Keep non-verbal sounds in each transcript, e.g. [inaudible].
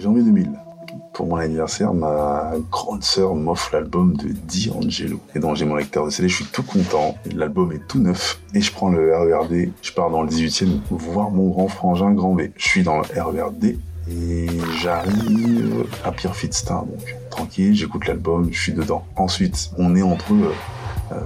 Janvier 2000. Pour mon anniversaire, ma grande sœur m'offre l'album de D'Angelo. Et donc j'ai mon lecteur de CD, je suis tout content. L'album est tout neuf. Et je prends le RERD, je pars dans le 18e voir mon grand frangin Grand B. Je suis dans le RERD et j'arrive à Pierre Fitzstar, donc tranquille, j'écoute l'album, je suis dedans. Ensuite, on est entre euh,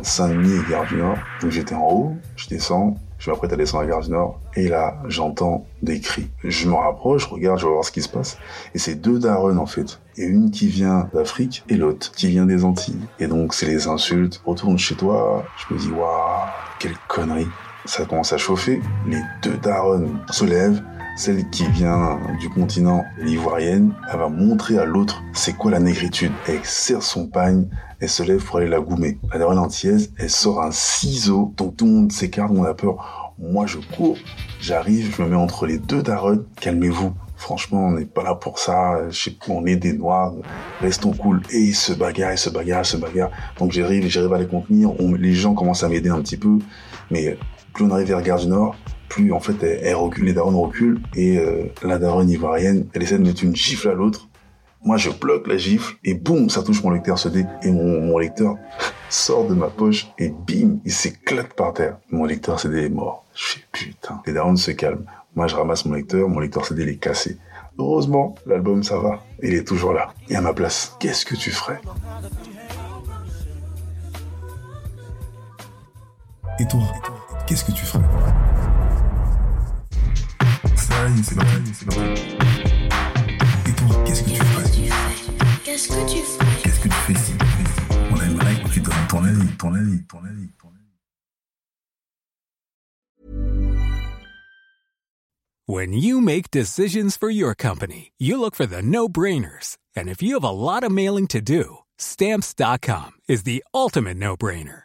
Saint-Denis et Gare du Nord. Donc j'étais en haut, je descends, je m'apprête à descendre à Gare du Nord, et là, j'entends des cris. Je me rapproche, je regarde, je vais voir ce qui se passe. Et c'est deux darons, en fait. Et une qui vient d'Afrique, et l'autre qui vient des Antilles. Et donc, c'est les insultes. Retourne chez toi. Je me dis, waouh, quelle connerie. Ça commence à chauffer. Les deux darons se lèvent. Celle qui vient du continent, l'ivoirienne, elle va montrer à l'autre c'est quoi la négritude. Elle serre son pagne, elle se lève pour aller la goumer. La daronne antillaise, elle sort un ciseau, donc tout le monde s'écarte, on a peur. Moi, je cours, j'arrive, je me mets entre les deux darons. Calmez-vous. Franchement, on n'est pas là pour ça. Je sais on est des noirs. Restons cool. Et ils se bagarrent, ils se bagarrent, ils se bagarrent. Donc j'arrive, j'arrive à les contenir. On- les gens commencent à m'aider un petit peu. Mais plus on arrive vers Gare du Nord, plus en fait elle, recule, les darons reculent. Et euh, la daronne ivoirienne, elle essaie de mettre une gifle à l'autre. Moi, je bloque la gifle et boum, ça touche mon lecteur CD et mon, lecteur [laughs] sort de ma poche et bim, il s'éclate par terre. Mon lecteur CD est mort. Je fais putain. Les darons se calment. Moi, je ramasse mon lecteur, mon lecteur CD il est cassé. Heureusement, l'album ça va. Il est toujours là. Et à ma place, qu'est-ce que tu ferais? Et toi, qu'est-ce que tu ferais Ça y est, c'est parti, c'est parti. Et toi, qu'est-ce que tu ferais Qu'est-ce que tu fais Qu'est-ce que tu fais ici On aimerait que tu donnes ton avis, ton avis, ton avis, ton avis. When you make decisions for your company, you look for the no brainers. And if you have a lot of mailing to do, stamps.com is the ultimate no brainer.